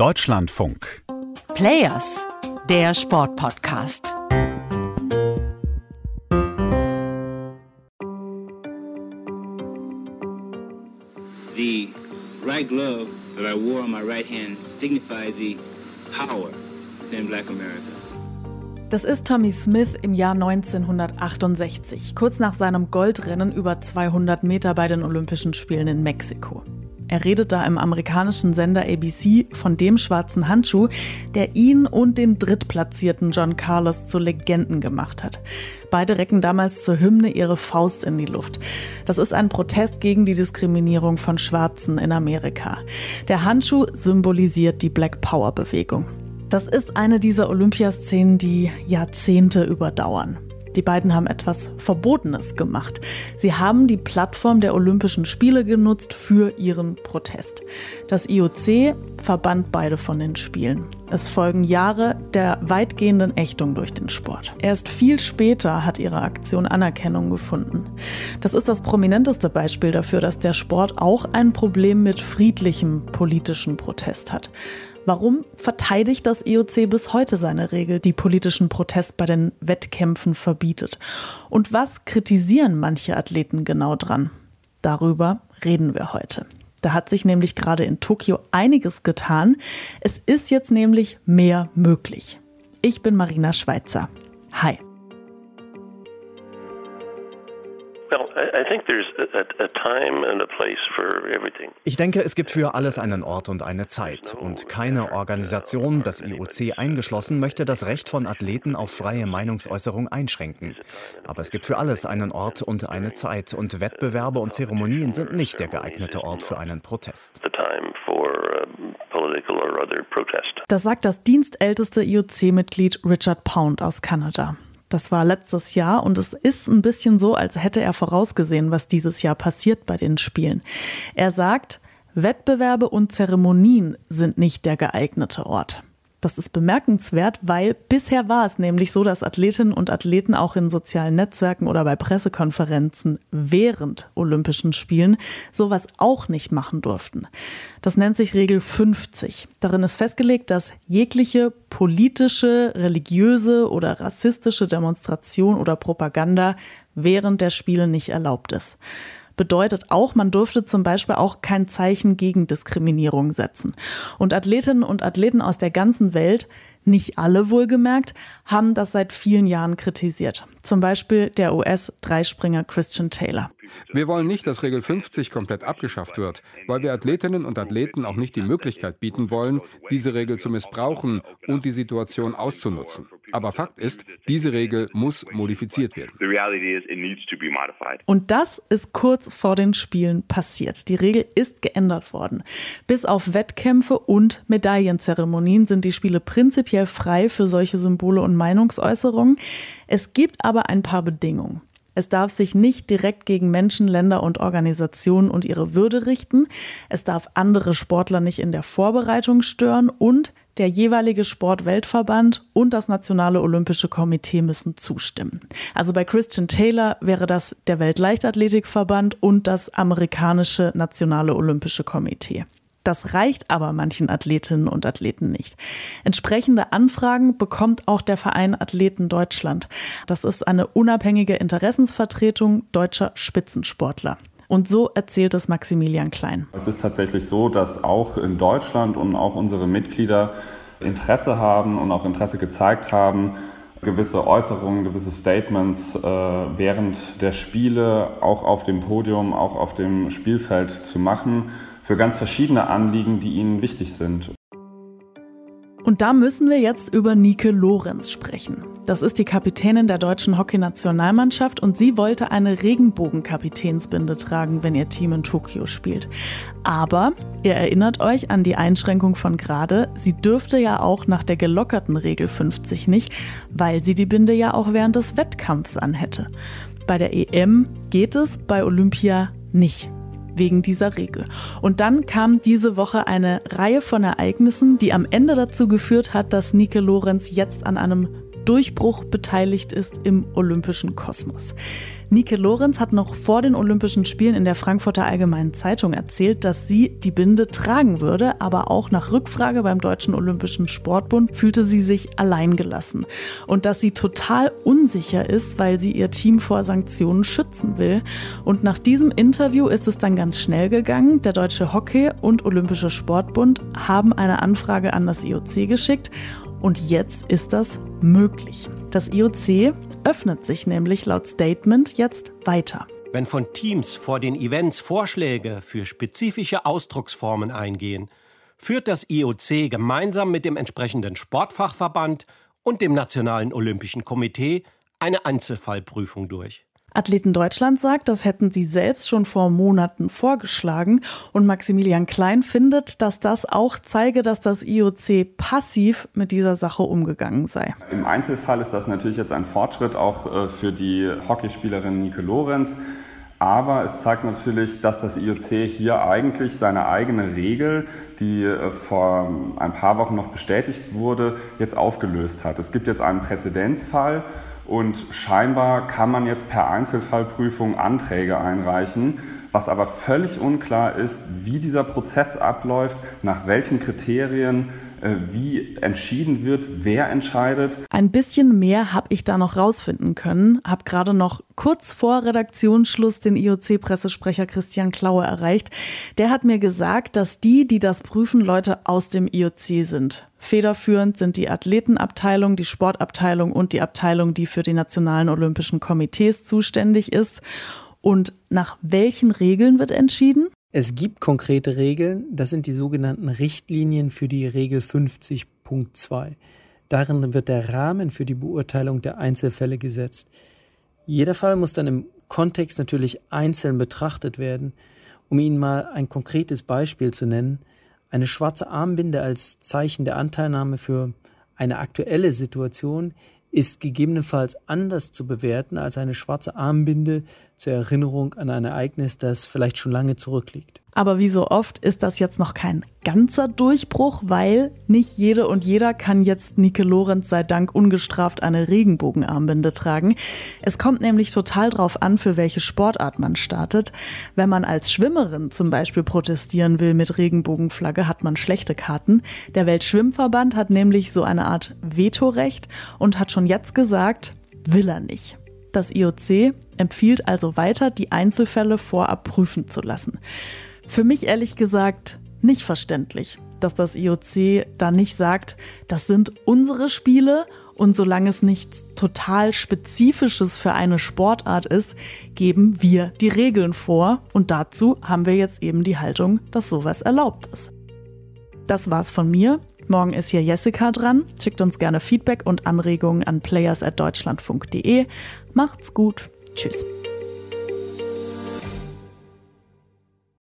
Deutschlandfunk. Players, der Sportpodcast. The right glove that I wore on my right hand signified the power within black America. Das ist Tommy Smith im Jahr 1968, kurz nach seinem Goldrennen über 200 Meter bei den Olympischen Spielen in Mexiko. Er redet da im amerikanischen Sender ABC von dem schwarzen Handschuh, der ihn und den drittplatzierten John Carlos zu Legenden gemacht hat. Beide recken damals zur Hymne ihre Faust in die Luft. Das ist ein Protest gegen die Diskriminierung von Schwarzen in Amerika. Der Handschuh symbolisiert die Black Power Bewegung. Das ist eine dieser Olympiaszenen, die Jahrzehnte überdauern. Die beiden haben etwas Verbotenes gemacht. Sie haben die Plattform der Olympischen Spiele genutzt für ihren Protest. Das IOC verbannt beide von den Spielen. Es folgen Jahre der weitgehenden Ächtung durch den Sport. Erst viel später hat ihre Aktion Anerkennung gefunden. Das ist das prominenteste Beispiel dafür, dass der Sport auch ein Problem mit friedlichem politischen Protest hat. Warum verteidigt das IOC bis heute seine Regel, die politischen Protest bei den Wettkämpfen verbietet? Und was kritisieren manche Athleten genau dran? Darüber reden wir heute. Da hat sich nämlich gerade in Tokio einiges getan. Es ist jetzt nämlich mehr möglich. Ich bin Marina Schweizer. Hi. Ich denke, es gibt für alles einen Ort und eine Zeit. Und keine Organisation, das IOC eingeschlossen, möchte das Recht von Athleten auf freie Meinungsäußerung einschränken. Aber es gibt für alles einen Ort und eine Zeit. Und Wettbewerbe und Zeremonien sind nicht der geeignete Ort für einen Protest. Das sagt das dienstälteste IOC-Mitglied Richard Pound aus Kanada. Das war letztes Jahr und es ist ein bisschen so, als hätte er vorausgesehen, was dieses Jahr passiert bei den Spielen. Er sagt, Wettbewerbe und Zeremonien sind nicht der geeignete Ort. Das ist bemerkenswert, weil bisher war es nämlich so, dass Athletinnen und Athleten auch in sozialen Netzwerken oder bei Pressekonferenzen während Olympischen Spielen sowas auch nicht machen durften. Das nennt sich Regel 50. Darin ist festgelegt, dass jegliche politische, religiöse oder rassistische Demonstration oder Propaganda während der Spiele nicht erlaubt ist bedeutet auch, man durfte zum Beispiel auch kein Zeichen gegen Diskriminierung setzen. Und Athletinnen und Athleten aus der ganzen Welt nicht alle wohlgemerkt, haben das seit vielen Jahren kritisiert. Zum Beispiel der US-Dreispringer Christian Taylor. Wir wollen nicht, dass Regel 50 komplett abgeschafft wird, weil wir Athletinnen und Athleten auch nicht die Möglichkeit bieten wollen, diese Regel zu missbrauchen und die Situation auszunutzen. Aber Fakt ist, diese Regel muss modifiziert werden. Und das ist kurz vor den Spielen passiert. Die Regel ist geändert worden. Bis auf Wettkämpfe und Medaillenzeremonien sind die Spiele prinzipiell frei für solche Symbole und Meinungsäußerungen. Es gibt aber ein paar Bedingungen. Es darf sich nicht direkt gegen Menschen, Länder und Organisationen und ihre Würde richten. Es darf andere Sportler nicht in der Vorbereitung stören und der jeweilige Sportweltverband und das Nationale Olympische Komitee müssen zustimmen. Also bei Christian Taylor wäre das der Weltleichtathletikverband und das amerikanische Nationale Olympische Komitee. Das reicht aber manchen Athletinnen und Athleten nicht. Entsprechende Anfragen bekommt auch der Verein Athleten Deutschland. Das ist eine unabhängige Interessensvertretung deutscher Spitzensportler. Und so erzählt es Maximilian Klein. Es ist tatsächlich so, dass auch in Deutschland und auch unsere Mitglieder Interesse haben und auch Interesse gezeigt haben, gewisse Äußerungen, gewisse Statements äh, während der Spiele auch auf dem Podium, auch auf dem Spielfeld zu machen für ganz verschiedene Anliegen, die ihnen wichtig sind. Und da müssen wir jetzt über Nike Lorenz sprechen. Das ist die Kapitänin der deutschen Hockeynationalmannschaft und sie wollte eine Regenbogenkapitänsbinde tragen, wenn ihr Team in Tokio spielt. Aber ihr erinnert euch an die Einschränkung von gerade, sie dürfte ja auch nach der gelockerten Regel 50 nicht, weil sie die Binde ja auch während des Wettkampfs anhätte. Bei der EM geht es, bei Olympia nicht wegen dieser Regel. Und dann kam diese Woche eine Reihe von Ereignissen, die am Ende dazu geführt hat, dass Nike Lorenz jetzt an einem Durchbruch beteiligt ist im olympischen Kosmos. Nike Lorenz hat noch vor den Olympischen Spielen in der Frankfurter Allgemeinen Zeitung erzählt, dass sie die Binde tragen würde, aber auch nach Rückfrage beim Deutschen Olympischen Sportbund fühlte sie sich alleingelassen und dass sie total unsicher ist, weil sie ihr Team vor Sanktionen schützen will. Und nach diesem Interview ist es dann ganz schnell gegangen. Der Deutsche Hockey und Olympische Sportbund haben eine Anfrage an das IOC geschickt und jetzt ist das möglich. Das IOC öffnet sich nämlich laut Statement jetzt weiter. Wenn von Teams vor den Events Vorschläge für spezifische Ausdrucksformen eingehen, führt das IOC gemeinsam mit dem entsprechenden Sportfachverband und dem Nationalen Olympischen Komitee eine Einzelfallprüfung durch. Athleten Deutschland sagt, das hätten sie selbst schon vor Monaten vorgeschlagen. Und Maximilian Klein findet, dass das auch zeige, dass das IOC passiv mit dieser Sache umgegangen sei. Im Einzelfall ist das natürlich jetzt ein Fortschritt auch äh, für die Hockeyspielerin Nike Lorenz. Aber es zeigt natürlich, dass das IOC hier eigentlich seine eigene Regel, die äh, vor ein paar Wochen noch bestätigt wurde, jetzt aufgelöst hat. Es gibt jetzt einen Präzedenzfall und scheinbar kann man jetzt per Einzelfallprüfung Anträge einreichen, was aber völlig unklar ist, wie dieser Prozess abläuft, nach welchen Kriterien wie entschieden wird, wer entscheidet. Ein bisschen mehr habe ich da noch rausfinden können. Habe gerade noch kurz vor Redaktionsschluss den IOC-Pressesprecher Christian Klaue erreicht. Der hat mir gesagt, dass die, die das prüfen, Leute aus dem IOC sind. Federführend sind die Athletenabteilung, die Sportabteilung und die Abteilung, die für die nationalen Olympischen Komitees zuständig ist. Und nach welchen Regeln wird entschieden? Es gibt konkrete Regeln, das sind die sogenannten Richtlinien für die Regel 50.2. Darin wird der Rahmen für die Beurteilung der Einzelfälle gesetzt. Jeder Fall muss dann im Kontext natürlich einzeln betrachtet werden. Um Ihnen mal ein konkretes Beispiel zu nennen, eine schwarze Armbinde als Zeichen der Anteilnahme für eine aktuelle Situation ist gegebenenfalls anders zu bewerten als eine schwarze Armbinde zur Erinnerung an ein Ereignis, das vielleicht schon lange zurückliegt. Aber wie so oft ist das jetzt noch kein ganzer Durchbruch, weil nicht jede und jeder kann jetzt Nike Lorenz sei Dank ungestraft eine Regenbogenarmbinde tragen. Es kommt nämlich total drauf an, für welche Sportart man startet. Wenn man als Schwimmerin zum Beispiel protestieren will mit Regenbogenflagge, hat man schlechte Karten. Der Weltschwimmverband hat nämlich so eine Art Vetorecht und hat schon jetzt gesagt, will er nicht. Das IOC empfiehlt also weiter, die Einzelfälle vorab prüfen zu lassen. Für mich ehrlich gesagt nicht verständlich, dass das IOC da nicht sagt, das sind unsere Spiele und solange es nichts total Spezifisches für eine Sportart ist, geben wir die Regeln vor und dazu haben wir jetzt eben die Haltung, dass sowas erlaubt ist. Das war's von mir. Morgen ist hier Jessica dran. Schickt uns gerne Feedback und Anregungen an players@deutschlandfunk.de. Macht's gut. Tschüss.